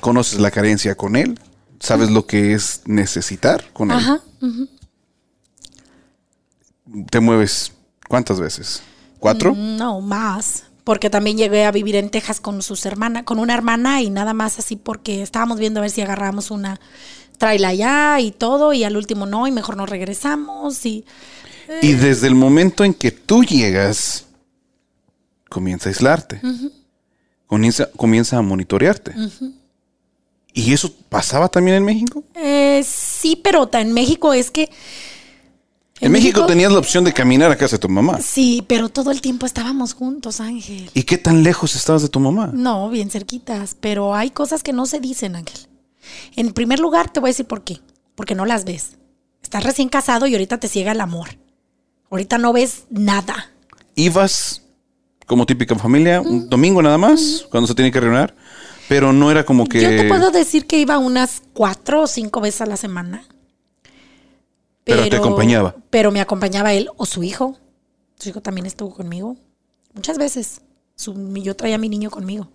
conoces la carencia con él, sabes lo que es necesitar con él. Ajá. Te mueves ¿cuántas veces? ¿Cuatro? No, más. Porque también llegué a vivir en Texas con sus hermanas, con una hermana y nada más así porque estábamos viendo a ver si agarramos una traila allá y todo y al último no y mejor nos regresamos y Y desde el momento en que tú llegas, comienza a aislarte. comienza, comienza a monitorearte. ¿Y eso pasaba también en México? eh, sí, pero en México es que En, México, tenías la opción de caminar a casa de tu mamá. Sí, pero todo el tiempo estábamos juntos, Ángel. ¿Y qué tan lejos estabas de tu mamá? No, bien cerquitas, pero hay cosas que no se dicen, Ángel. En primer lugar, te voy a decir por qué. Porque no las ves. Estás recién casado y ahorita te ciega el amor. Ahorita no ves nada. Ibas como típica familia, un domingo nada más, cuando se tiene que reunir, pero no era como que... Yo te puedo decir que iba unas cuatro o cinco veces a la semana. Pero te acompañaba. Pero me acompañaba él o su hijo. Su hijo también estuvo conmigo. Muchas veces. Su- yo traía a mi niño conmigo.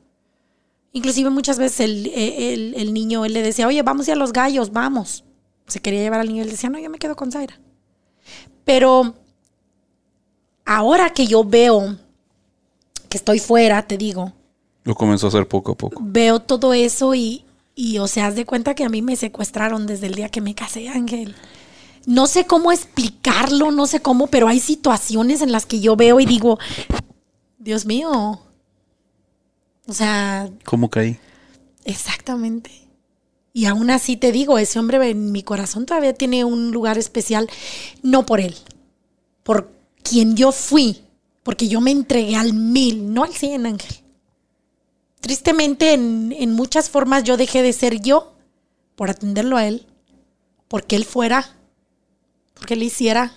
Inclusive muchas veces el, el- el niño, él le decía, oye, vamos a ir a los gallos, vamos. Se quería llevar al niño. Él decía, no, yo me quedo con Zaira. Pero ahora que yo veo que estoy fuera, te digo, Lo comenzó a hacer poco a poco. veo todo eso y, y, o sea, haz de cuenta que a mí me secuestraron desde el día que me casé, Ángel. No sé cómo explicarlo, no sé cómo, pero hay situaciones en las que yo veo y digo, Dios mío. O sea, ¿Cómo caí? exactamente. Y aún así te digo, ese hombre en mi corazón todavía tiene un lugar especial, no por él, por quien yo fui, porque yo me entregué al mil, no al cien, Ángel. Tristemente, en, en muchas formas yo dejé de ser yo por atenderlo a él, porque él fuera, porque él hiciera.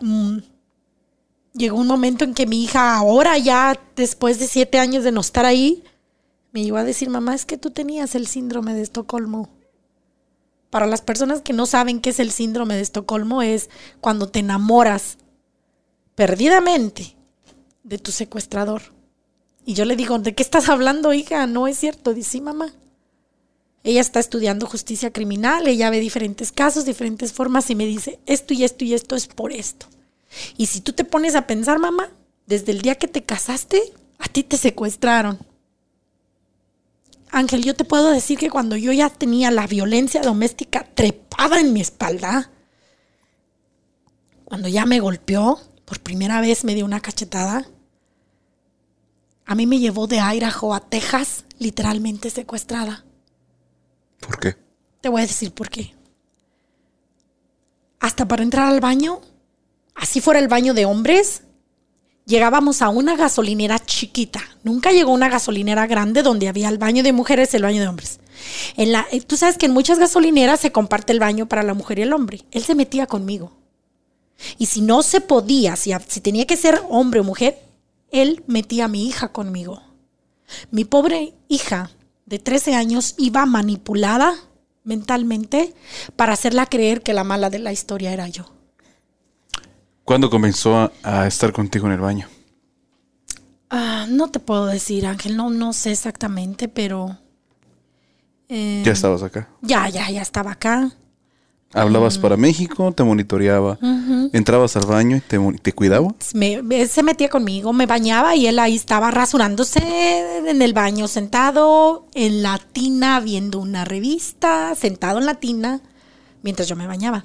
Mm. Llegó un momento en que mi hija, ahora ya después de siete años de no estar ahí, me llegó a decir, mamá, es que tú tenías el síndrome de Estocolmo. Para las personas que no saben qué es el síndrome de Estocolmo, es cuando te enamoras perdidamente de tu secuestrador. Y yo le digo, ¿de qué estás hablando, hija? No es cierto. Dice, sí, mamá. Ella está estudiando justicia criminal, ella ve diferentes casos, diferentes formas y me dice, esto y esto y esto es por esto. Y si tú te pones a pensar, mamá, desde el día que te casaste, a ti te secuestraron. Ángel, yo te puedo decir que cuando yo ya tenía la violencia doméstica trepada en mi espalda, cuando ya me golpeó, por primera vez me dio una cachetada, a mí me llevó de Idaho a Texas, literalmente secuestrada. ¿Por qué? Te voy a decir por qué. Hasta para entrar al baño, así fuera el baño de hombres, llegábamos a una gasolinera chiquita. Nunca llegó una gasolinera grande donde había el baño de mujeres y el baño de hombres. En la, eh, tú sabes que en muchas gasolineras se comparte el baño para la mujer y el hombre. Él se metía conmigo. Y si no se podía, si, si tenía que ser hombre o mujer, él metía a mi hija conmigo. Mi pobre hija de 13 años iba manipulada mentalmente para hacerla creer que la mala de la historia era yo. ¿Cuándo comenzó a, a estar contigo en el baño? Ah, no te puedo decir, Ángel, no, no sé exactamente, pero... eh, Ya estabas acá. ya, ya, ya estaba acá. Hablabas para México, te monitoreaba. Entrabas al baño y te, te cuidaba. Me- me- se metía conmigo, me bañaba y él ahí estaba rasurándose en el baño, sentado en la tina, viendo una revista, sentado en la tina, mientras yo me bañaba.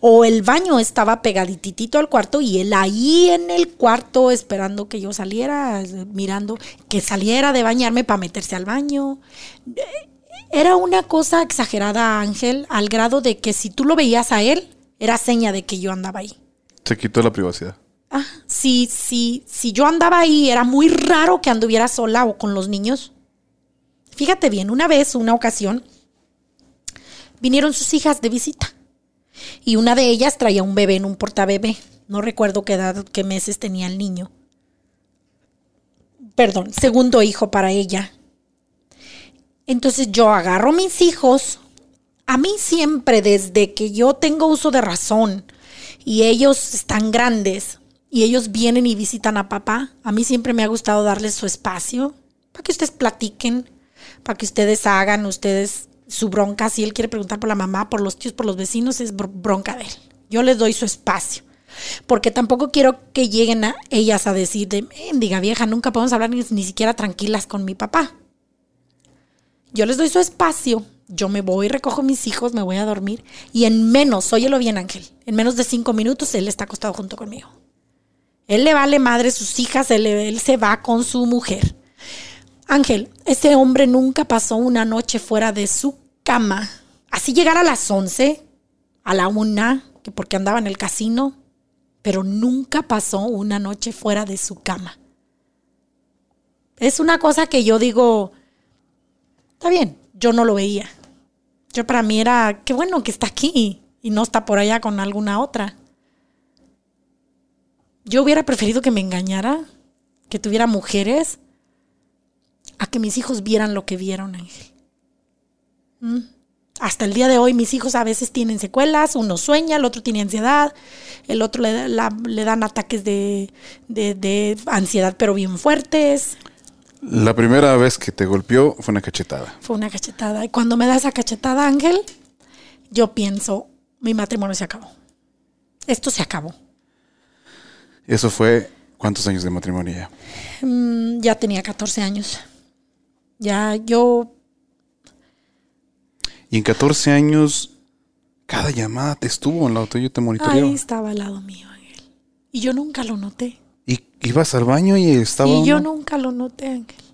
O el baño estaba pegadititito al cuarto y él ahí en el cuarto esperando que yo saliera, mirando que saliera de bañarme para meterse al baño. Era una cosa exagerada, Ángel, al grado de que si tú lo veías a él, era seña de que yo andaba ahí. Se quitó la privacidad. Ah, si, si, si yo andaba ahí, era muy raro que anduviera sola o con los niños. Fíjate bien, una vez, una ocasión, vinieron sus hijas de visita. Y una de ellas traía un bebé en un portabebé. No recuerdo qué edad, qué meses tenía el niño. Perdón, segundo hijo para ella. Entonces yo agarro mis hijos. A mí siempre, desde que yo tengo uso de razón y ellos están grandes y ellos vienen y visitan a papá, a mí siempre me ha gustado darles su espacio para que ustedes platiquen, para que ustedes hagan, ustedes su bronca, si él quiere preguntar por la mamá, por los tíos, por los vecinos, es bronca de él. Yo les doy su espacio. Porque tampoco quiero que lleguen a ellas a decir de, diga vieja, nunca podemos hablar ni, ni siquiera tranquilas con mi papá. Yo les doy su espacio, yo me voy, recojo mis hijos, me voy a dormir y en menos, óyelo bien Ángel, en menos de cinco minutos él está acostado junto conmigo. Él le vale madre sus hijas, él, él se va con su mujer. Ángel, ese hombre nunca pasó una noche fuera de su cama. Así llegar a las once, a la una, que porque andaba en el casino, pero nunca pasó una noche fuera de su cama. Es una cosa que yo digo, está bien, yo no lo veía. Yo para mí era, qué bueno que está aquí y no está por allá con alguna otra. Yo hubiera preferido que me engañara, que tuviera mujeres, a que mis hijos vieran lo que vieron, Ángel. ¿Mm? Hasta el día de hoy mis hijos a veces tienen secuelas, uno sueña, el otro tiene ansiedad, el otro le, le dan ataques de, de, ansiedad pero bien fuertes. La primera vez que te golpeó fue una cachetada. Fue una cachetada. Y cuando me da esa cachetada, Ángel, yo pienso, mi matrimonio se acabó. Esto se acabó. ¿Eso fue cuántos años de matrimonio ya? Mm, ya tenía 14 años. Ya yo... Y en 14 años, cada llamada te estuvo en la auto y te monitoreó. Ahí estaba al lado mío, Ángel. Y yo nunca lo noté. Ibas al baño y estaba... Y yo nunca lo noté, Ángel.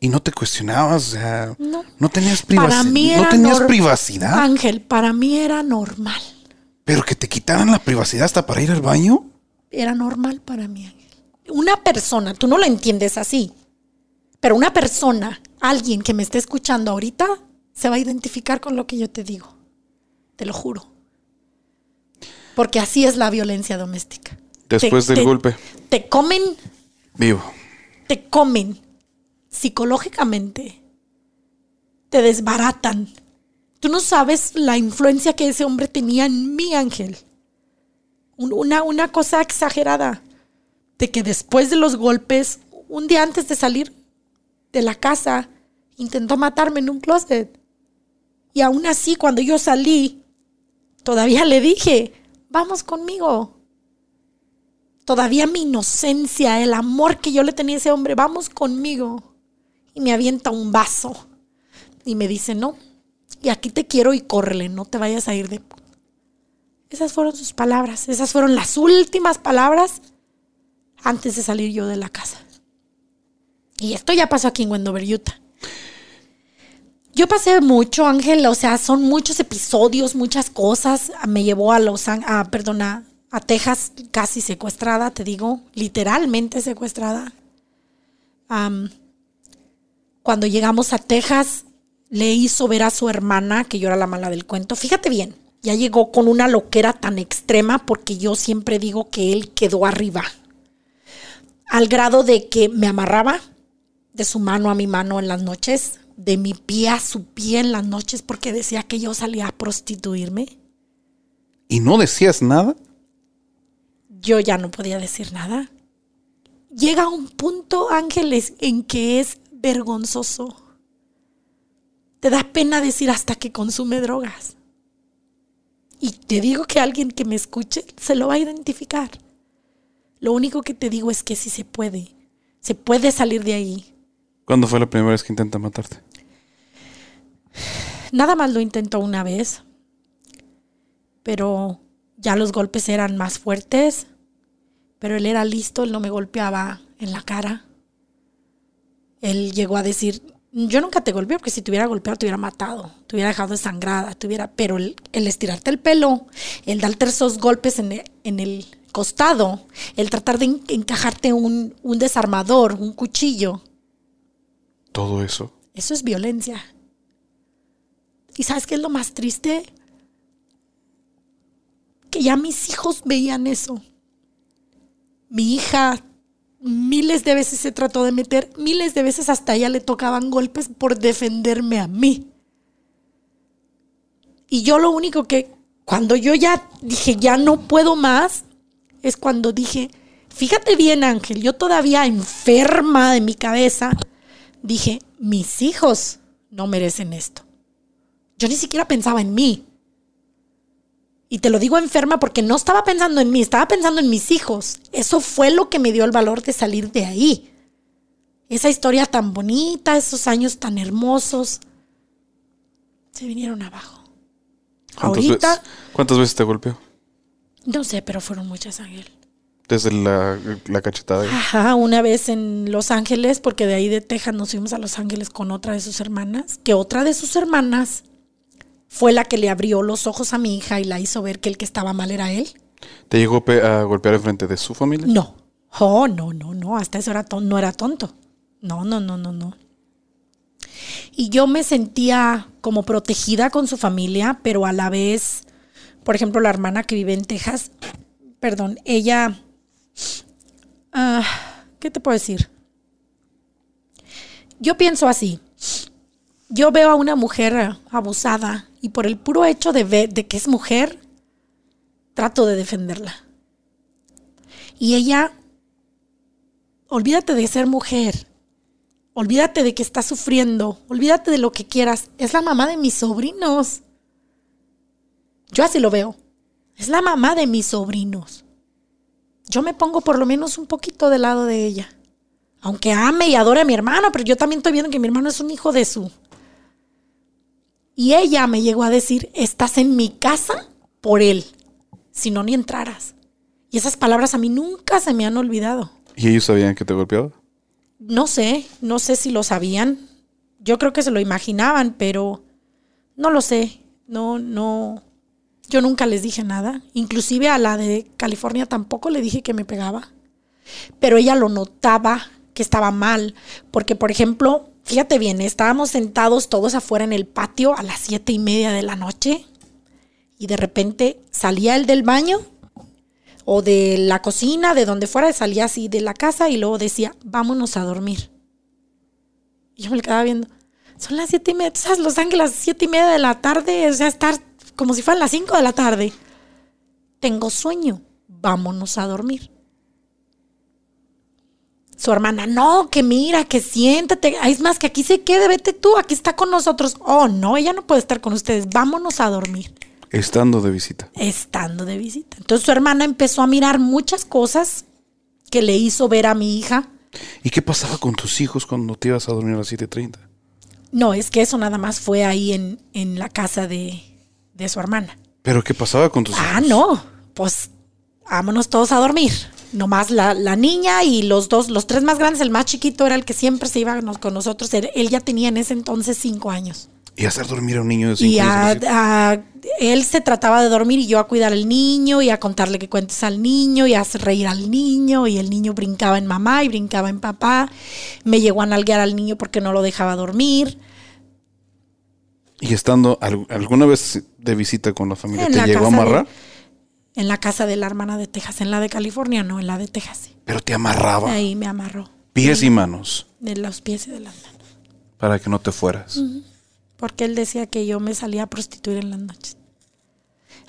Y no te cuestionabas, o sea, no, no tenías privacidad. Para mí no tenías privacidad. Ángel, para mí era normal. Pero que te quitaran la privacidad hasta para ir al baño era normal para mí, Ángel. Una persona, tú no lo entiendes así, pero una persona, alguien que me esté escuchando ahorita, se va a identificar con lo que yo te digo. Te lo juro. Porque así es la violencia doméstica. Después del golpe. Te comen. Vivo. Te comen psicológicamente. Te desbaratan. Tú no sabes la influencia que ese hombre tenía en mi ángel una, una cosa exagerada de que después de los golpes, un día antes de salir de la casa, intentó matarme en un closet. Y aún así, cuando yo salí, todavía le dije, vamos conmigo. Todavía mi inocencia, el amor que yo le tenía a ese hombre, vamos conmigo. Y me avienta un vaso. Y me dice, no, y aquí te quiero y córrele, no te vayas a ir de esas fueron sus palabras, esas fueron las últimas palabras antes de salir yo de la casa. Y esto ya pasó aquí en Wendover, Utah. Yo pasé mucho, Ángel, o sea, son muchos episodios, muchas cosas. Me llevó a Los a, perdona, a Texas casi secuestrada, te digo, literalmente secuestrada. cuando llegamos a Texas, le hizo ver a su hermana que yo era la mala del cuento. Fíjate bien, ya llegó con una loquera tan extrema porque yo siempre digo que él quedó arriba. Al grado de que me amarraba de su mano a mi mano en las noches, de mi pie a su pie en las noches porque decía que yo salía a prostituirme. ¿Y no decías nada? Yo ya no podía decir nada. Llega un punto, Ángeles, en que es vergonzoso. Te da pena decir hasta que consume drogas. Y te digo que alguien que me escuche se lo va a identificar. Lo único que te digo es que sí se puede. Se puede salir de ahí. ¿Cuándo fue la primera vez que intenta matarte? Nada más lo intentó una vez. Pero ya los golpes eran más fuertes. Pero él era listo, él no me golpeaba en la cara. Él llegó a decir, yo nunca te golpeé porque si te hubiera golpeado te hubiera matado, te hubiera dejado desangrada, te hubiera, pero el, estirarte el pelo, el darte esos golpes en el, costado, el tratar de encajarte un, un desarmador, un cuchillo. Todo eso. Eso es violencia. ¿Y sabes qué es lo más triste? Ya mis hijos veían eso. Mi hija miles de veces se trató de meter, miles de veces hasta ella le tocaban golpes por defenderme a mí. Y yo lo único que, cuando yo ya dije, ya no puedo más, es cuando dije, fíjate bien Ángel, yo todavía enferma de mi cabeza, dije, mis hijos no merecen esto. Yo ni siquiera pensaba en mí. Y te lo digo enferma porque no estaba pensando en mí, estaba pensando en mis hijos. Eso fue lo que me dio el valor de salir de ahí. Esa historia tan bonita, esos años tan hermosos, se vinieron abajo. ¿Cuántas Ahorita, veces, ¿Cuántas veces te golpeó? no sé, pero fueron muchas, Ángel. Desde la, la cachetada. Ajá, una vez en Los Ángeles, porque de ahí de Texas nos fuimos a Los Ángeles con otra de sus hermanas, que otra de sus hermanas fue la que le abrió los ojos a mi hija y la hizo ver que el que estaba mal era él. ¿Te llegó a golpear enfrente de su familia? No. Oh, no, no, no. Hasta eso era no era tonto. No, no, no, no, no. Y yo me sentía como protegida con su familia, pero a la vez, por ejemplo, la hermana que vive en Texas, perdón, ella, ah, ¿qué te puedo decir? Yo pienso así. Yo veo a una mujer abusada y por el puro hecho de, ver, de que es mujer, trato de defenderla. Y ella, olvídate de ser mujer, olvídate de que está sufriendo, olvídate de lo que quieras. Es la mamá de mis sobrinos. Yo así lo veo. Es la mamá de mis sobrinos. Yo me pongo por lo menos un poquito del lado de ella. Aunque ame y adore a mi hermano, pero yo también estoy viendo que mi hermano es un hijo de su. Y ella me llegó a decir, estás en mi casa por él, si no ni entraras. Y esas palabras a mí nunca se me han olvidado. ¿Y ellos sabían que te golpeaba? No sé, no sé si lo sabían. Yo creo que se lo imaginaban, pero no lo sé. No, no. Yo nunca les dije nada. Inclusive a la de California tampoco le dije que me pegaba. Pero ella lo notaba que estaba mal. Porque, por ejemplo, fíjate bien, estábamos sentados todos afuera en el patio a las siete y media de la noche. Y de repente salía él del baño o de la cocina, de donde fuera, salía así de la casa y luego decía, vámonos a dormir. Y yo me quedaba viendo, son las siete y media, tú sabes, Los Ángeles, siete y media de la tarde, o sea, estar como si fueran las cinco de la tarde. Tengo sueño, vámonos a dormir. Su hermana, no, que mira, que siéntate, es más, que aquí se quede, vete tú, aquí está con nosotros. Oh, no, ella no puede estar con ustedes, vámonos a dormir Estando de visita. estando de visita. Entonces su hermana empezó a mirar muchas cosas que le hizo ver a mi hija. ¿Y qué pasaba con tus hijos cuando te ibas a dormir a las 7.30? No, es que eso nada más fue ahí en, en la casa de, de su hermana. ¿Pero qué pasaba con tus Ah, hijos? no, pues vámonos todos a dormir. Nomás la, la niña y los dos, los tres más grandes, el más chiquito era el que siempre se iba con nosotros. Él, ya tenía en ese entonces cinco años. Y hacer dormir a un niño de 5 Y años. a- él se trataba de dormir y yo a cuidar al niño y a contarle que cuentes al niño y a hacer reír al niño y el niño brincaba en mamá y brincaba en papá. Me llegó a nalguear al niño porque no lo dejaba dormir. Y estando al- alguna vez de visita con la familia, En ¿te la llegó a de- amarrar? En la casa de la hermana de Texas, en la de California, no, en la de Texas. sí. Pero te amarraba. Ahí me amarró. Pies y manos. De los pies y de las manos. Para que no te fueras. Porque él decía que yo me salía a prostituir en las noches.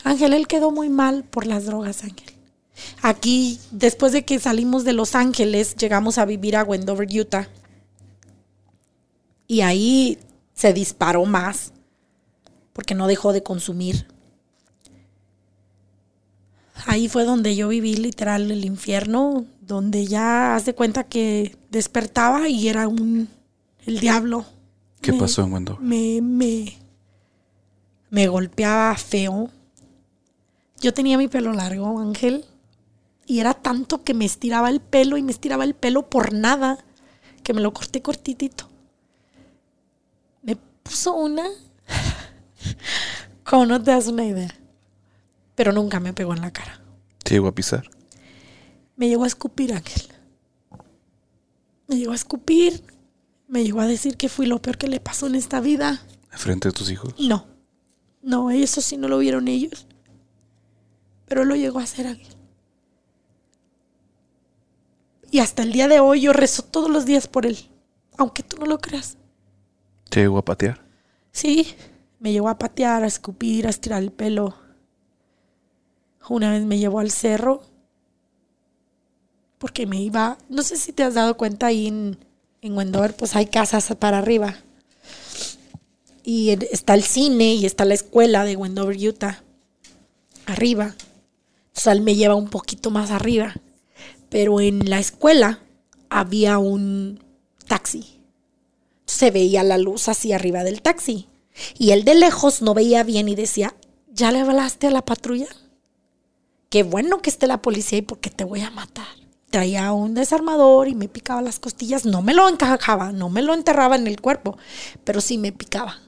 Ángel, él quedó muy mal por las drogas, Ángel. Aquí, después de que salimos de Los Ángeles, llegamos a vivir a Wendover, Utah. Y ahí se disparó más. Porque no dejó de consumir. Ahí fue donde yo viví literal el infierno, donde ya haz de cuenta que despertaba y era un el diablo. ¿Qué Me- pasó en Wendover? me, me, me golpeaba feo. Yo tenía mi pelo largo, Ángel, y era tanto que me estiraba el pelo y me estiraba el pelo por nada, que me lo corté cortitito. Me puso una, como no te das una idea, pero nunca me pegó en la cara. Te llegó a pisar. Me llegó a escupir, Ángel. Me llegó a escupir, me llegó a decir que fui lo peor que le pasó en esta vida. Frente de tus hijos. No, no, eso sí no lo vieron ellos. Pero lo llegó a hacer Ángel. Y hasta el día de hoy yo rezo todos los días por él, aunque tú no lo creas. Te llegó a patear. Sí, me llevó a patear, a escupir, a estirar el pelo. Una vez me llevó al cerro porque me iba, no sé si te has dado cuenta ahí en, en Wendover, pues hay casas para arriba. y está el cine y está la escuela de Wendover, Utah, arriba. O sea, él me lleva un poquito más arriba. Pero en la escuela había un taxi. Se veía la luz así arriba del taxi. Y él de lejos no veía bien y decía, ¿ya le hablaste a la patrulla? Qué bueno que esté la policía ahí porque te voy a matar. Traía un desarmador y me picaba las costillas. No me lo encajaba, no me lo enterraba en el cuerpo, pero sí me picaba.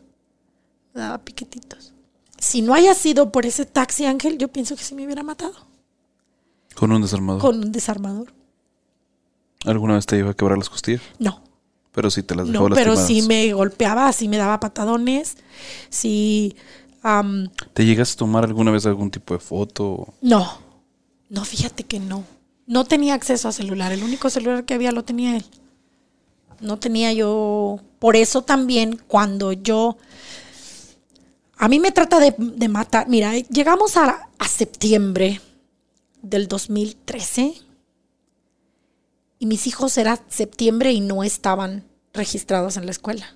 Me daba piquetitos. Si no haya sido por ese taxi, Ángel, yo pienso que sí me hubiera matado Con un desarmador. con un desarmador. ¿Alguna vez te iba a quebrar las costillas? No, Pero sí te las dejó no, pero lastimadas. sí me golpeaba, sí me daba patadones, sí... ¿Te llegas a tomar alguna vez algún tipo de foto? no, no, fíjate que no. No tenía acceso a celular, el único celular que había lo tenía él. No tenía yo... Por eso también cuando yo... A mí me trata de, de matar. Mira, llegamos a, a septiembre del 2013 y mis hijos era septiembre y no estaban registrados en la escuela.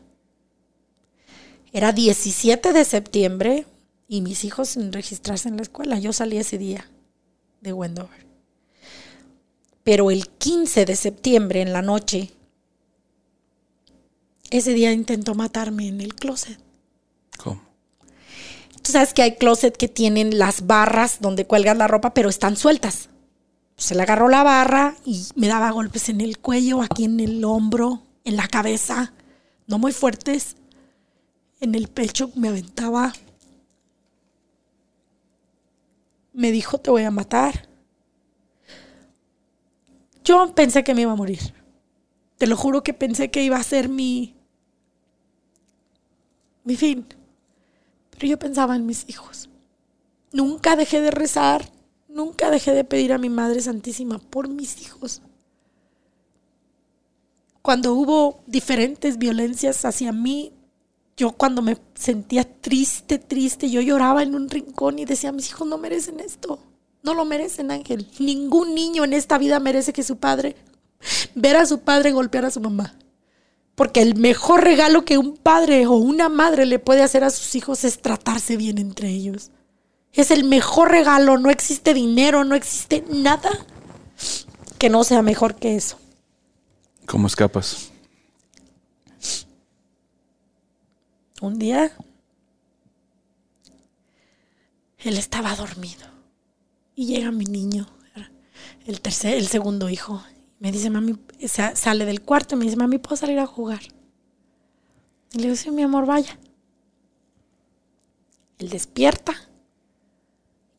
Era 17 de septiembre y mis hijos sin registrarse en la escuela. Yo salí ese día de Wendover. Pero el 15 de septiembre en la noche, ese día intentó matarme en el closet. ¿Cómo? Tú sabes que hay closet que tienen las barras donde cuelgas la ropa, pero están sueltas. Se le agarró la barra y me daba golpes en el cuello, aquí en el hombro, en la cabeza, no muy fuertes. En el pecho me aventaba. Me dijo, te voy a matar. Yo pensé que me iba a morir. Te lo juro que pensé que iba a ser mi... mi fin. Pero yo pensaba en mis hijos. Nunca dejé de rezar, nunca dejé de pedir a mi Madre Santísima por mis hijos. Cuando hubo diferentes violencias hacia mí, yo cuando me sentía triste, triste, yo lloraba en un rincón y decía, mis hijos no merecen esto. No lo merecen, Ángel. Ningún niño en esta vida merece que su padre, ver a su padre golpear a su mamá. Porque el mejor regalo que un padre o una madre le puede hacer a sus hijos es tratarse bien entre ellos. Es el mejor regalo, no existe dinero, no existe nada que no sea mejor que eso. ¿Cómo escapas? Un día él estaba dormido y llega mi niño, el tercer, el segundo hijo. Me dice, mami, sa- sale del cuarto y me dice, mami, ¿puedo salir a jugar? Y le digo, sí, mi amor, vaya. Él despierta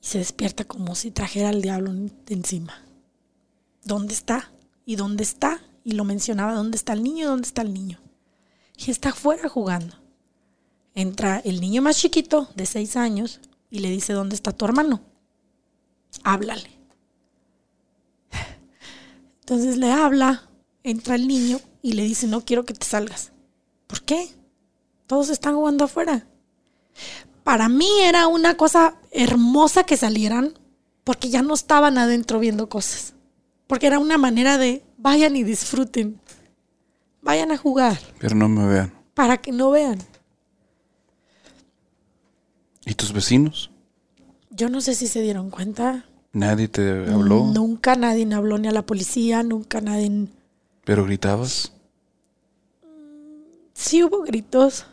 y se despierta como si trajera al diablo encima. ¿Dónde está? ¿Y dónde está? Y lo mencionaba, ¿dónde está el niño? ¿Dónde está el niño? Y está afuera jugando. Entra el niño más chiquito, de seis años, y le dice, ¿dónde está tu hermano? Háblale. Entonces le habla, entra el niño y le dice, no quiero que te salgas. ¿Por qué? Todos están jugando afuera. Para mí era una cosa hermosa que salieran porque ya no estaban adentro viendo cosas. Porque era una manera de vayan y disfruten. Vayan a jugar Pero no me vean. para que no vean. ¿Y tus vecinos? Yo no sé si se dieron cuenta. Nadie te habló, Nunca nadie habló ni a la policía, nunca nadie... pero gritabas. Sí hubo gritos,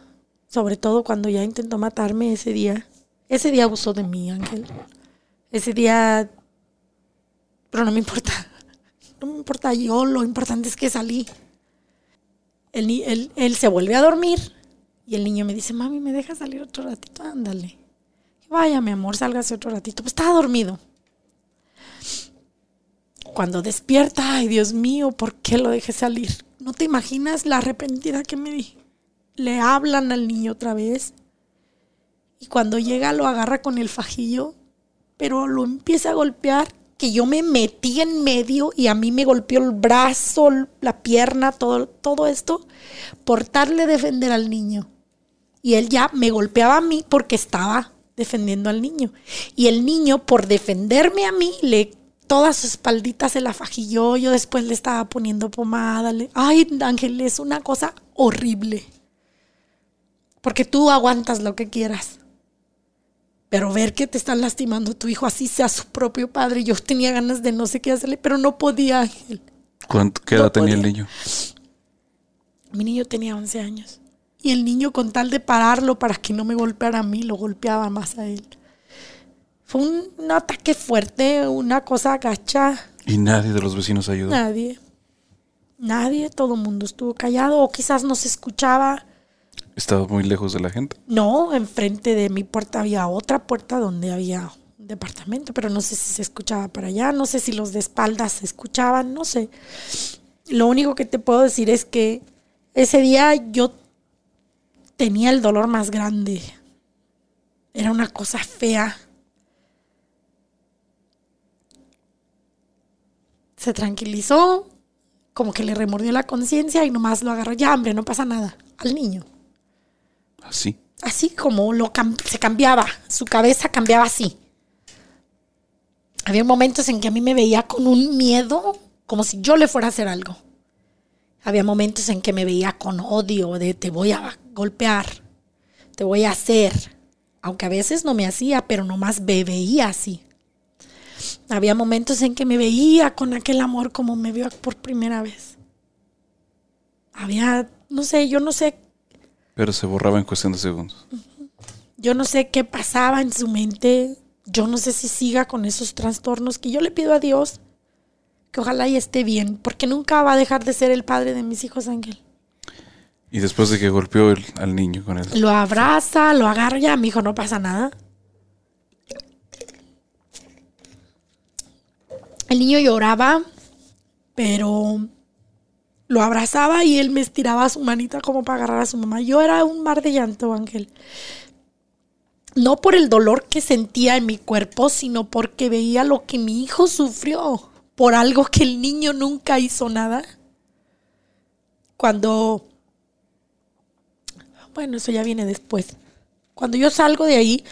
sobre todo cuando ya intentó matarme ese día. Ese día abusó de mí, Ángel. Ese día... Pero no me importa. No me importa yo, lo importante es que salí. Ni- él, él se vuelve a dormir y el niño me dice, mami, ¿me dejas salir otro ratito? Ándale. Vaya, mi amor, sálgase otro ratito. Pues estaba dormido. Cuando despierta, ay Dios mío, ¿por qué lo dejé salir? No te imaginas la arrepentida que me di. Le hablan al niño otra vez. Y cuando llega lo agarra con el fajillo, pero lo empieza a golpear, que yo me metí en medio y a mí me golpeó el brazo, la pierna, todo, todo esto, por darle defender al niño. Y él ya me golpeaba a mí porque estaba defendiendo al niño. Y el niño, por defenderme a mí, le toda su espaldita se la fajilló. Yo después le estaba poniendo pomada. le- Ay, Ángel, es una cosa horrible. Porque tú aguantas lo que quieras. Pero ver que te están lastimando tu hijo, así sea su propio padre. Yo tenía ganas de no sé qué hacerle, pero no podía, Ángel. ¿Cuánto, ¿Qué edad tenía el niño? Mi niño tenía 11 años. Y el niño, con tal de pararlo para que no me golpeara a mí, lo golpeaba más a él. Fue un, ataque fuerte, una cosa gacha. ¿Y nadie de los vecinos ayudó? Nadie. Nadie, todo el mundo estuvo callado o quizás no se escuchaba. ¿Estaba muy lejos de la gente? No, enfrente de mi puerta había otra puerta donde había un departamento, pero no sé si se escuchaba para allá, no sé si los de espaldas se escuchaban, no sé. Lo único que te puedo decir es que ese día yo tenía el dolor más grande. Era una cosa fea. Se tranquilizó, como que le remordió la conciencia y nomás lo agarró. Ya, hombre, no pasa nada. Al niño. Así. Así como lo se cambiaba, su cabeza cambiaba así. Había momentos en que a mí me veía con un miedo, como si yo le fuera a hacer algo. Había momentos en que me veía con odio de te voy a golpear, te voy a hacer. Aunque a veces no me hacía, pero nomás me veía así. Había momentos en que me veía con aquel amor como me vio por primera vez. Había, no sé, yo no sé pero se borraba en cuestión de segundos. Yo no sé qué pasaba en su mente. Yo no sé si siga con esos trastornos que yo le pido a Dios que ojalá y esté bien, porque nunca va a dejar de ser el padre de mis hijos, Ángel. Y después de que golpeó al niño con él. Lo abraza, lo agarra, ya mi hijo no pasa nada. El niño lloraba, pero lo abrazaba y él me estiraba su manita como para agarrar a su mamá. Yo era un mar de llanto, Ángel. No por el dolor que sentía en mi cuerpo, sino porque veía lo que mi hijo sufrió por algo que el niño nunca hizo nada. Cuando... Bueno, eso ya viene después. Cuando yo salgo de ahí,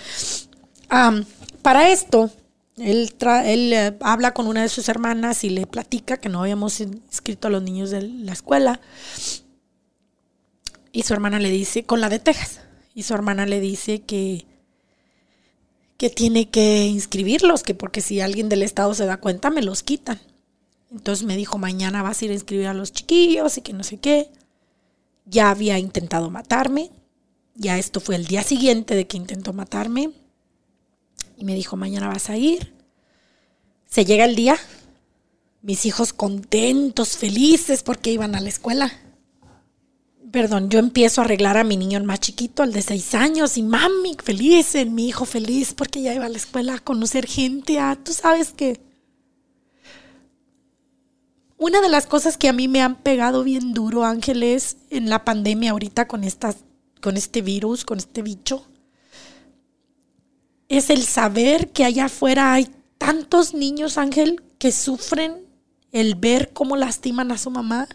para esto, él, eh, habla con una de sus hermanas y le platica que no habíamos inscrito a los niños de la escuela. Y su hermana le dice, con la de Texas, y su hermana le dice que, que tiene que inscribirlos, que porque si alguien del estado se da cuenta, me los quitan. Entonces me dijo, mañana vas a ir a inscribir a los chiquillos y que no sé qué. Ya había intentado matarme. Ya esto fue el día siguiente de que intentó matarme. Y me dijo, mañana vas a ir. Se llega el día, mis hijos contentos, felices porque iban a la escuela. Perdón, yo empiezo a arreglar a mi niño más chiquito, el de seis años, y mami feliz, mi hijo feliz porque ya iba a la escuela a conocer gente. Ah, tú sabes que una de las cosas que a mí me han pegado bien duro, Ángeles, en la pandemia ahorita con, con este virus, con este bicho, es el saber que allá afuera hay tantos niños, Ángel, que sufren el ver cómo lastiman a su mamá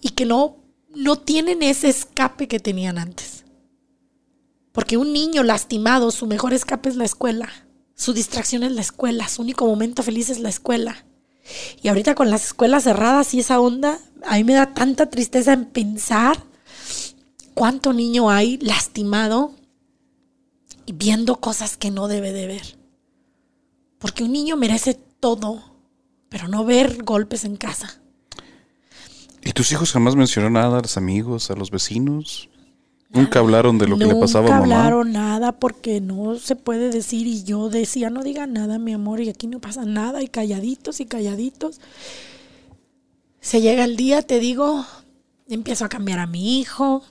y que no, no tienen ese escape que tenían antes. Porque un niño lastimado, su mejor escape es la escuela, su distracción es la escuela, su único momento feliz es la escuela. Y ahorita con las escuelas cerradas y esa onda, a mí me da tanta tristeza en pensar cuánto niño hay lastimado y viendo cosas que no debe de ver. Porque un niño merece todo, pero no ver golpes en casa. ¿Y tus hijos jamás mencionaron nada a los amigos, a los vecinos? Nunca hablaron de lo que le pasaba a mamá. Nunca hablaron nada porque no se puede decir y yo decía, no diga nada, mi amor, y aquí no pasa nada y calladitos y calladitos. Se llega el día, te digo, empiezo a cambiar a mi hijo,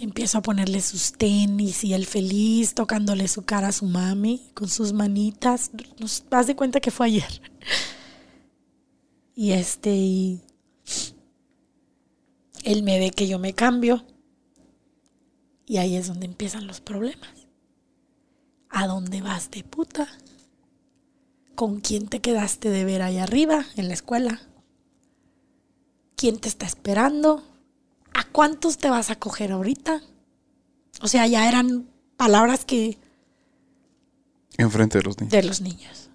Empiezo a ponerle sus tenis y él feliz tocándole su cara a su mami con sus manitas. Nos das de cuenta que fue ayer. Y este, y él me ve que yo me cambio. Y ahí es donde empiezan los problemas. ¿A dónde vas de puta? ¿Con quién te quedaste de ver ahí arriba en la escuela? ¿Quién te está esperando? ¿a cuántos te vas a coger ahorita? O sea, ya eran palabras que... Enfrente de los niños. De los niños.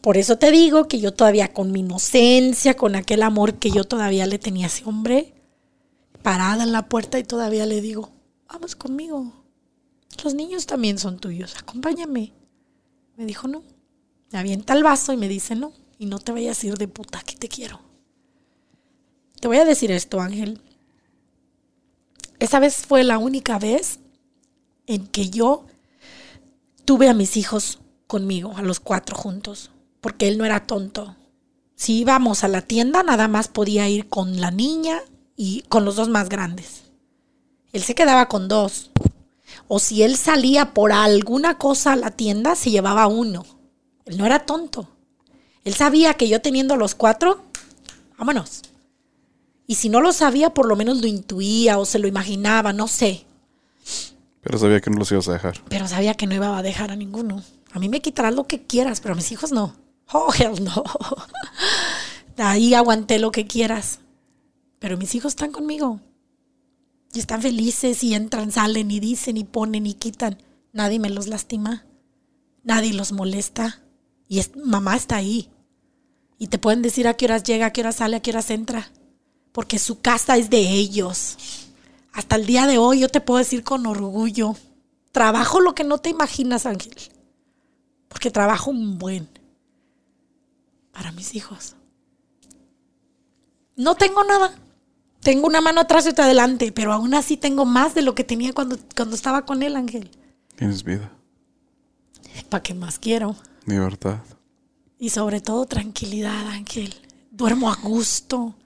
Por eso te digo que yo todavía con mi inocencia, con aquel amor que yo todavía le tenía a ese hombre, parada en la puerta y todavía le digo, vamos conmigo. Los niños también son tuyos, acompáñame. Me dijo no. Me avienta el vaso y me dice no. Y no te vayas a ir de puta, que te quiero. Te voy a decir esto, Ángel. Esa vez fue la única vez en que yo tuve a mis hijos conmigo, a los cuatro juntos, porque él no era tonto. Si íbamos a la tienda, nada más podía ir con la niña y con los dos más grandes. Él se quedaba con dos. O si él salía por alguna cosa a la tienda, se llevaba uno. Él no era tonto. Él sabía que yo teniendo los cuatro, vámonos. Y si no lo sabía, por lo menos lo intuía o se lo imaginaba, no sé. Pero sabía que no los ibas a dejar. Pero sabía que no iba a dejar a ninguno. A mí me quitarás lo que quieras, pero a mis hijos no. Oh, hell no. Ahí aguanté lo que quieras. Pero mis hijos están conmigo. Y están felices y entran, salen y dicen y ponen y quitan. Nadie me los lastima. Nadie los molesta. Y mamá está ahí. Y te pueden decir a qué horas llega, a qué horas sale, a qué horas entra. Porque su casa es de ellos. Hasta el día de hoy yo te puedo decir con orgullo. Trabajo lo que no te imaginas, Ángel. Porque trabajo un buen. Para mis hijos. No tengo nada. Tengo una mano atrás y otra adelante, pero aún así tengo más de lo que tenía cuando, cuando estaba con él, Ángel. Tienes vida. ¿Para qué más quiero? Libertad. Y sobre todo tranquilidad, Ángel. Duermo a gusto.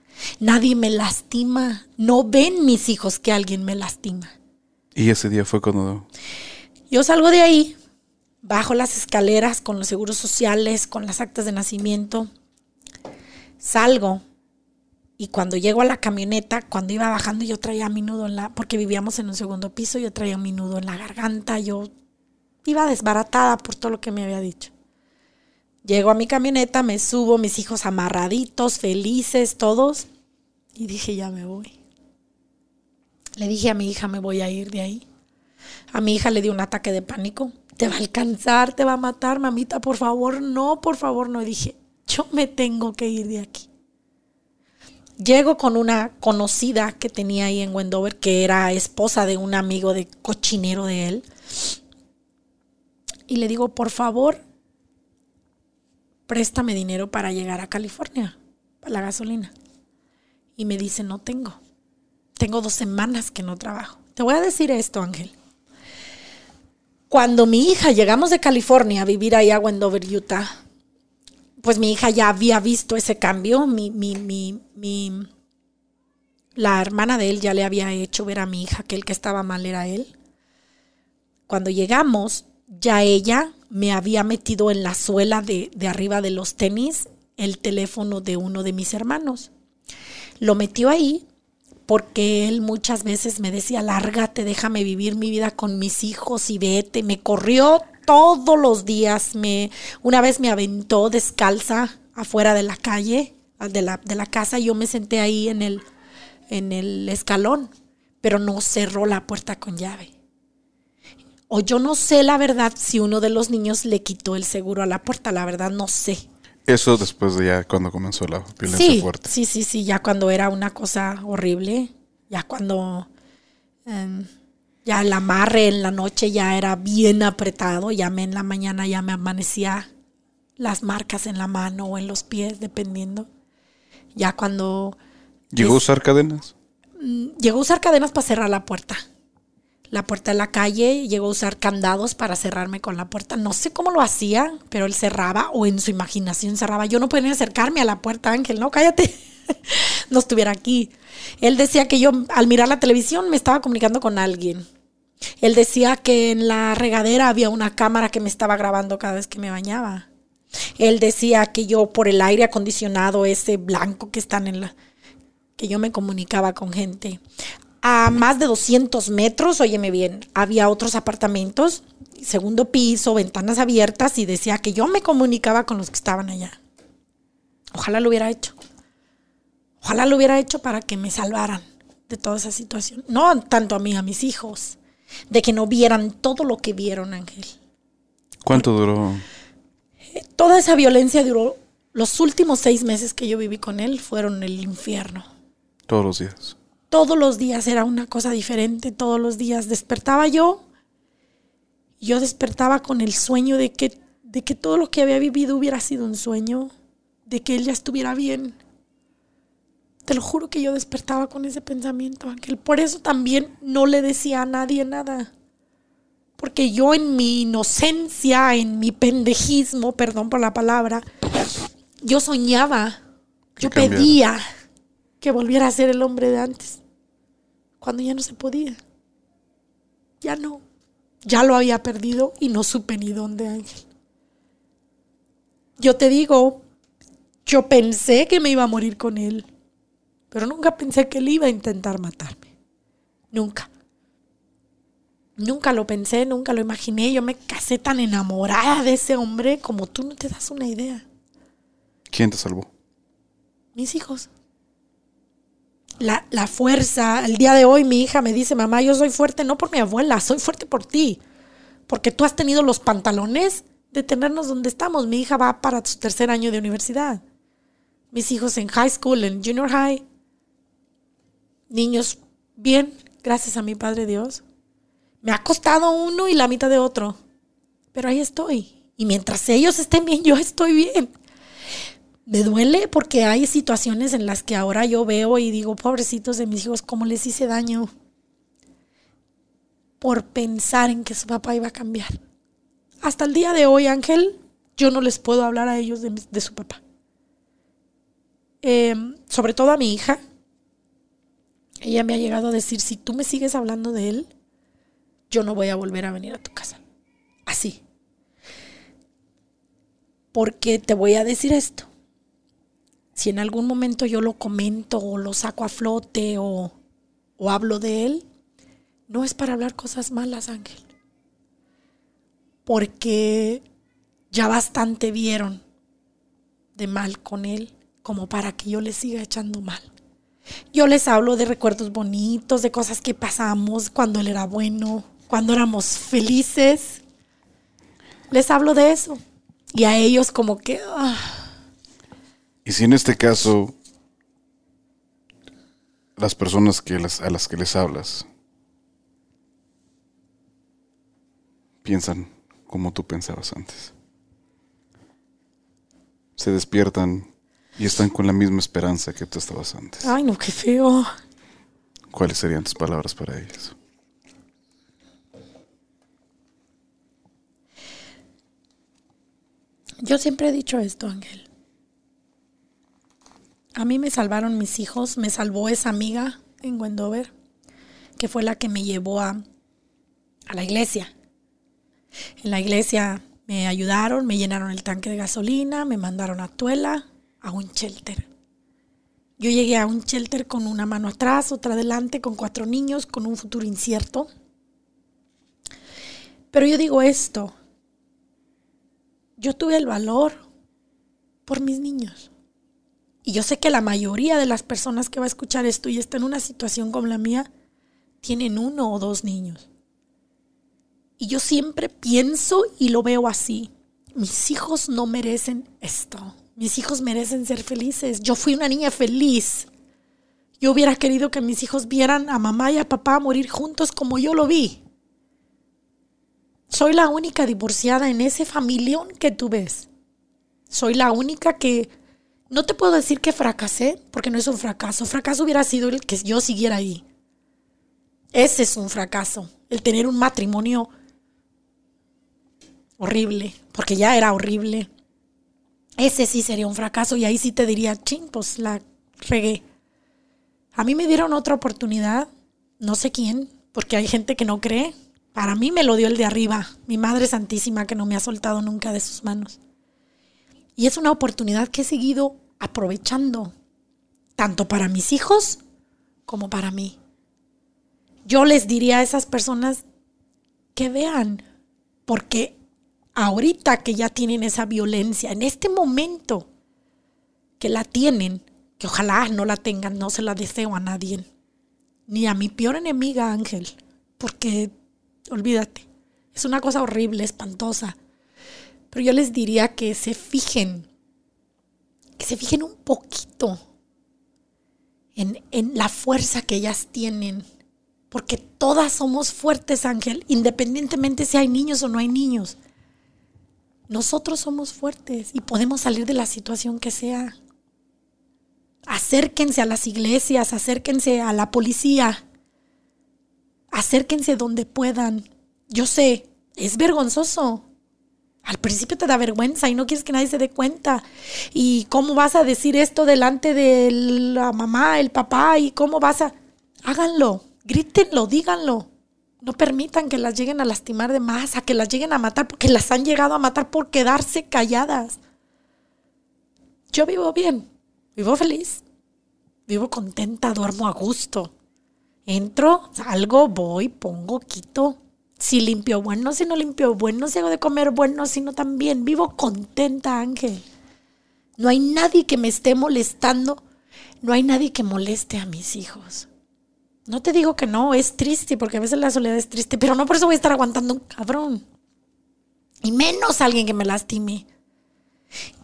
Nadie me lastima. No ven mis hijos que alguien me lastima. Y ese día fue cuando... Yo salgo de ahí, bajo las escaleras con los seguros sociales, con las actas de nacimiento. Salgo y cuando llego a la camioneta, cuando iba bajando, yo traía mi nudo en la, porque vivíamos en un segundo piso, yo traía mi nudo en la garganta, yo iba desbaratada por todo lo que me había dicho. Llego a mi camioneta, me subo, mis hijos amarraditos, felices, todos, y dije, ya me voy. Le dije a mi hija, me voy a ir de ahí. A mi hija le dio un ataque de pánico. Te va a alcanzar, te va a matar, mamita, por favor, no, por favor, no. dije, yo me tengo que ir de aquí. Llego con una conocida que tenía ahí en Wendover, que era esposa de un amigo de cochinero de él. Y le digo, por favor, préstame dinero para llegar a California, para la gasolina. Y me dice, no tengo. Tengo dos semanas que no trabajo. Te voy a decir esto, Ángel. Cuando mi hija llegamos de California a vivir ahí a Wendover, Utah, pues mi hija ya había visto ese cambio. Mi, mi, mi, mi, la hermana de él ya le había hecho ver a mi hija que el que estaba mal era él. Cuando llegamos, ya ella me había metido en la suela de, de arriba de los tenis el teléfono de uno de mis hermanos. Lo metió ahí porque él muchas veces me decía, lárgate, déjame vivir mi vida con mis hijos y vete. Me corrió todos los días. Me, una vez me aventó descalza afuera de la calle, de la, de la casa. Yo me senté ahí en el, en el escalón, pero no cerró la puerta con llave. O yo no sé la verdad si uno de los niños le quitó el seguro a la puerta, la verdad no sé. Eso después de ya cuando comenzó la violencia fuerte. Sí, sí, sí, ya cuando era una cosa horrible, ya cuando em, ya el amarre en la noche ya era bien apretado, ya me en la mañana ya me amanecía las marcas en la mano o en los pies, dependiendo. Ya cuando... ¿Llegó a usar cadenas? Mm, llegó a usar cadenas para cerrar la puerta la puerta de la calle, llegó a usar candados para cerrarme con la puerta. No sé cómo lo hacía, pero él cerraba o en su imaginación cerraba. Yo no podía acercarme a la puerta, Ángel, no, cállate. no estuviera aquí. Él decía que yo al mirar la televisión me estaba comunicando con alguien. Él decía que en la regadera había una cámara que me estaba grabando cada vez que me bañaba. Él decía que yo por el aire acondicionado ese blanco que están en la que yo me comunicaba con gente a más de 200 metros, óyeme bien, había otros apartamentos, segundo piso, ventanas abiertas y decía que yo me comunicaba con los que estaban allá. Ojalá lo hubiera hecho. Ojalá lo hubiera hecho para que me salvaran de toda esa situación. No tanto a mí, a mis hijos. De que no vieran todo lo que vieron, Ángel. ¿Cuánto duró? Toda esa violencia duró. Los últimos seis meses que yo viví con él fueron el infierno. Todos los días todos los días era una cosa diferente, todos los días despertaba yo, yo despertaba con el sueño de que, de que todo lo que había vivido hubiera sido un sueño, de que él ya estuviera bien. Te lo juro que yo despertaba con ese pensamiento, Ángel. Por eso también no le decía a nadie nada. Porque yo en mi inocencia, en mi pendejismo, perdón por la palabra, yo soñaba, yo pedía que volviera a ser el hombre de antes cuando ya no se podía. Ya no. Ya lo había perdido y no supe ni dónde, Ángel. Yo te digo, yo pensé que me iba a morir con él, pero nunca pensé que él iba a intentar matarme. Nunca. Nunca lo pensé, nunca lo imaginé. Yo me casé tan enamorada de ese hombre como tú no te das una idea. ¿Quién te salvó? Mis hijos la, fuerza. El día de hoy mi hija me dice, mamá, yo soy fuerte no por mi abuela, soy fuerte por ti. Porque tú has tenido los pantalones de tenernos donde estamos. Mi hija va para su tercer año de universidad. Mis hijos en high school, en junior high. Niños bien, gracias a mi Padre Dios. Me ha costado uno y la mitad de otro. Pero ahí estoy. Y mientras ellos estén bien, yo estoy bien me duele porque hay situaciones en las que ahora yo veo y digo, pobrecitos de mis hijos, ¿cómo les hice daño? Por pensar en que su papá iba a cambiar. Hasta el día de hoy, Ángel, yo no les puedo hablar a ellos de, su papá. Em, sobre todo a mi hija. Ella me ha llegado a decir, si tú me sigues hablando de él, yo no voy a volver a venir a tu casa. Así. Porque te voy a decir esto si en algún momento yo lo comento o lo saco a flote o, hablo de él, no es para hablar cosas malas, Ángel. Porque ya bastante vieron de mal con él como para que yo les siga echando mal. Yo les hablo de recuerdos bonitos, de cosas que pasamos cuando él era bueno, cuando éramos felices. Les hablo de eso. Y a ellos como que... Ah, y si en este caso las personas que a las que les hablas piensan como tú pensabas antes, se despiertan y están con la misma esperanza que tú estabas antes. Ay, no, qué feo. ¿Cuáles serían tus palabras para ellos? Yo siempre he dicho esto, Ángel. A mí me salvaron mis hijos, me salvó esa amiga en Wendover, que fue la que me llevó a, a la iglesia. En la iglesia me ayudaron, me llenaron el tanque de gasolina, me mandaron a Tuela, a un shelter. Yo llegué a un shelter con una mano atrás, otra adelante, con cuatro niños, con un futuro incierto. Pero yo digo esto, yo tuve el valor por mis niños. Y yo sé que la mayoría de las personas que va a escuchar esto y está en una situación como la mía, tienen uno o dos niños. Y yo siempre pienso y lo veo así. Mis hijos no merecen esto. Mis hijos merecen ser felices. Yo fui una niña feliz. Yo hubiera querido que mis hijos vieran a mamá y a papá morir juntos como yo lo vi. Soy la única divorciada en ese familión que tú ves. Soy la única que no te puedo decir que fracasé, porque no es un fracaso. Fracaso hubiera sido el que yo siguiera ahí. Ese es un fracaso, el tener un matrimonio horrible, porque ya era horrible. Ese sí sería un fracaso y ahí sí te diría, ching, pues la regué. A mí me dieron otra oportunidad, no sé quién, porque hay gente que no cree. Para mí me lo dio el de arriba, mi Madre Santísima que no me ha soltado nunca de sus manos. Y es una oportunidad que he seguido aprovechando, tanto para mis hijos como para mí. Yo les diría a esas personas que vean, porque ahorita que ya tienen esa violencia, en este momento que la tienen, que ojalá no la tengan, no se la deseo a nadie, ni a mi peor enemiga Ángel, porque olvídate, es una cosa horrible, espantosa. Pero yo les diría que se fijen que se fijen un poquito en, en la fuerza que ellas tienen. Porque todas somos fuertes, Ángel, independientemente si hay niños o no hay niños. Nosotros somos fuertes y podemos salir de la situación que sea. Acérquense a las iglesias, acérquense a la policía, acérquense donde puedan. Yo sé, es vergonzoso. Al principio te da vergüenza y no quieres que nadie se dé cuenta. ¿Y cómo vas a decir esto delante de la mamá, el papá? ¿Y cómo vas a...? Háganlo, grítenlo, díganlo. No permitan que las lleguen a lastimar de más, a que las lleguen a matar, porque las han llegado a matar por quedarse calladas. Yo vivo bien, vivo feliz, vivo contenta, duermo a gusto. Entro, salgo, voy, pongo, quito. Si limpio bueno, si no limpio bueno, si hago de comer bueno, si no también. Vivo contenta, Ángel. No hay nadie que me esté molestando. No hay nadie que moleste a mis hijos. No te digo que no, es triste, porque a veces la soledad es triste, pero no por eso voy a estar aguantando un cabrón. Y menos alguien que me lastime.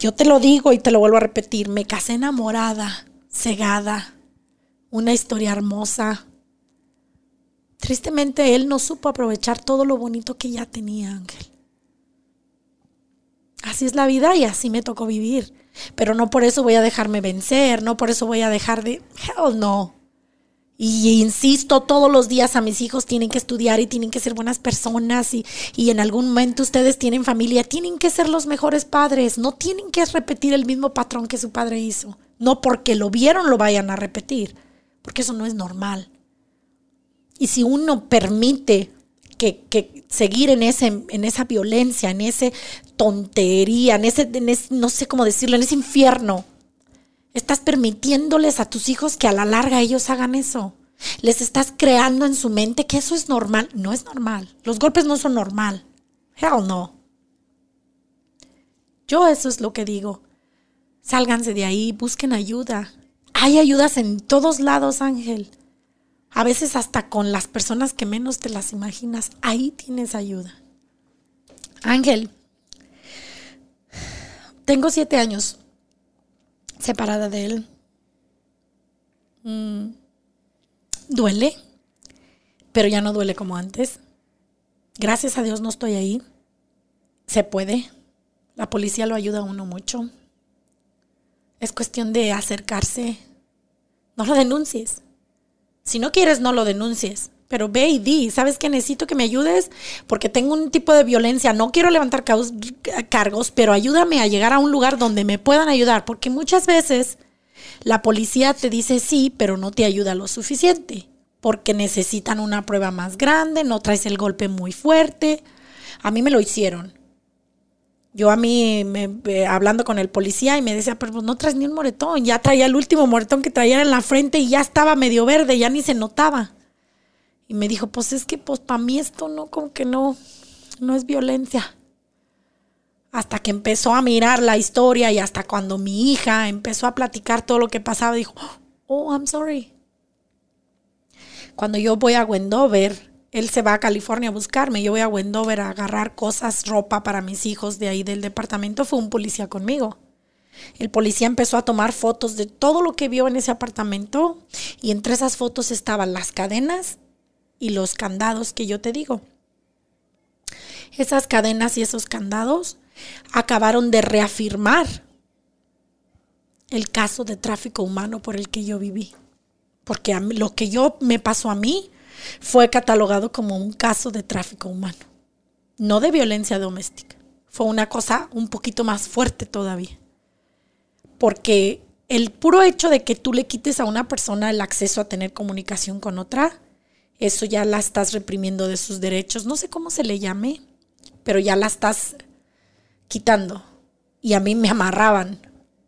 Yo te lo digo y te lo vuelvo a repetir, me casé enamorada, cegada, una historia hermosa, Tristemente, él no supo aprovechar todo lo bonito que ya tenía Ángel. Así es la vida y así me tocó vivir. Pero no por eso voy a dejarme vencer, no por eso voy a dejar de... Hell no. Y insisto, todos los días a mis hijos tienen que estudiar y tienen que ser buenas personas y, y, en algún momento ustedes tienen familia, tienen que ser los mejores padres, no tienen que repetir el mismo patrón que su padre hizo. No porque lo vieron lo vayan a repetir, porque eso no es normal. Y si uno permite que, seguir en, ese, en esa violencia, en esa tontería, en ese, no sé cómo decirlo, en ese infierno, estás permitiéndoles a tus hijos que a la larga ellos hagan eso. Les estás creando en su mente que eso es normal. No es normal. Los golpes no son normal. Hell no. Yo eso es lo que digo. Sálganse de ahí, busquen ayuda. Hay ayudas en todos lados, Ángel. A veces hasta con las personas que menos te las imaginas, ahí tienes ayuda. Ángel, tengo siete años separada de él. Mm, duele, pero ya no duele como antes. Gracias a Dios no estoy ahí. Se puede. La policía lo ayuda a uno mucho. Es cuestión de acercarse. No lo denuncies. Si no quieres, no lo denuncies. Pero ve y di, ¿sabes que necesito que me ayudes? Porque tengo un tipo de violencia, no quiero levantar cargos, pero ayúdame a llegar a un lugar donde me puedan ayudar. Porque muchas veces la policía te dice sí, pero no te ayuda lo suficiente. Porque necesitan una prueba más grande, no traes el golpe muy fuerte. A mí me lo hicieron. Yo a mí, me, hablando con el policía, y me decía, pero pues, no traes ni un moretón. Ya traía el último moretón que traía en la frente y ya estaba medio verde, ya ni se notaba. Y me dijo, pues es que pues para mí esto no, como que no, no es violencia. Hasta que empezó a mirar la historia y hasta cuando mi hija empezó a platicar todo lo que pasaba, dijo, oh, I'm sorry. Cuando yo voy a Wendover, él se va a California a buscarme, yo voy a Wendover a agarrar cosas, ropa para mis hijos de ahí del departamento, fue un policía conmigo. El policía empezó a tomar fotos de todo lo que vio en ese apartamento y entre esas fotos estaban las cadenas y los candados que yo te digo. Esas cadenas y esos candados acabaron de reafirmar el caso de tráfico humano por el que yo viví. Porque lo que yo me pasó a mí fue catalogado como un caso de tráfico humano, no de violencia doméstica. Fue una cosa un poquito más fuerte todavía. Porque el puro hecho de que tú le quites a una persona el acceso a tener comunicación con otra, eso ya la estás reprimiendo de sus derechos. No sé cómo se le llame, pero ya la estás quitando. Y a mí me amarraban,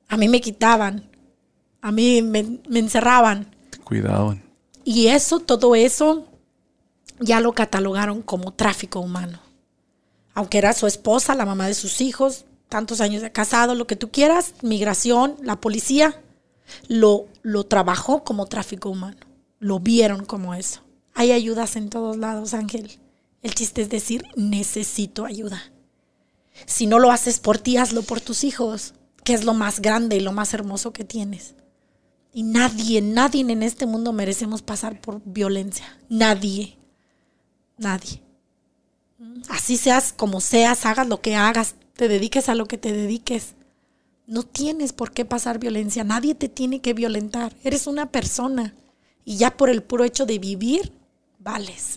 a mí me quitaban, a mí me, encerraban. Te cuidaban. Y eso, todo eso, ya lo catalogaron como tráfico humano. Aunque era su esposa, la mamá de sus hijos, tantos años de casado, lo que tú quieras, migración, la policía, lo, lo trabajó como tráfico humano. Lo vieron como eso. Hay ayudas en todos lados, Ángel. El chiste es decir, necesito ayuda. Si no lo haces por ti, hazlo por tus hijos, que es lo más grande y lo más hermoso que tienes. Y nadie, nadie en este mundo merecemos pasar por violencia. Nadie. Nadie. Así seas como seas, hagas lo que hagas, te dediques a lo que te dediques. No tienes por qué pasar violencia, nadie te tiene que violentar. Eres una persona y ya por el puro hecho de vivir, vales.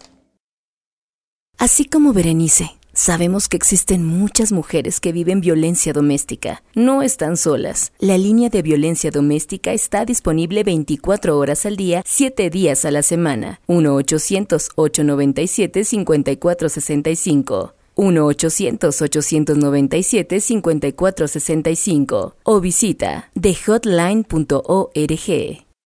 Así como Berenice, sabemos que existen muchas mujeres que viven violencia doméstica. No están solas. La línea de violencia doméstica está disponible 24 horas al día, 7 días a la semana. 1-800-897-5465. 1-800-897-5465 o visita thehotline.org.